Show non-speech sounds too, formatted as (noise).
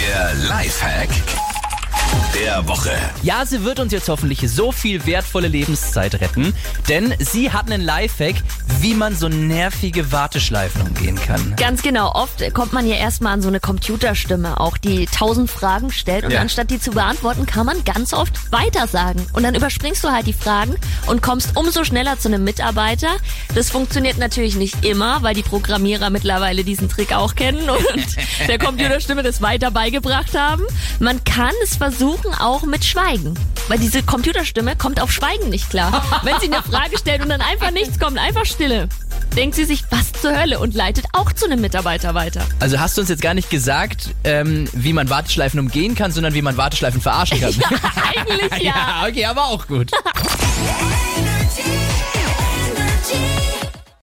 Der Lifehack der Woche. Ja, sie wird uns jetzt hoffentlich so viel wertvolle Lebenszeit retten, denn sie hat einen Lifehack, wie man so nervige Warteschleifen umgehen kann. Ganz genau. Oft kommt man ja erstmal an so eine Computerstimme, auch die tausend Fragen stellt und Ja. anstatt die zu beantworten, kann man ganz oft weitersagen. Und dann überspringst du halt die Fragen und kommst umso schneller zu einem Mitarbeiter. Das funktioniert natürlich nicht immer, weil die Programmierer mittlerweile diesen Trick auch kennen und (laughs) der Computerstimme das weiter beigebracht haben. Man kann es versuchen auch mit Schweigen. Weil diese Computerstimme kommt auf Schweigen nicht klar. Wenn sie eine Frage stellt und dann einfach nichts kommt, einfach Stille. Denkt sie sich, was zur Hölle und leitet auch zu einem Mitarbeiter weiter. Also hast du uns jetzt gar nicht gesagt, ähm, wie man Warteschleifen umgehen kann, sondern wie man Warteschleifen verarschen kann. (laughs) Ja, eigentlich ja. (laughs) ja okay, aber auch gut. (laughs)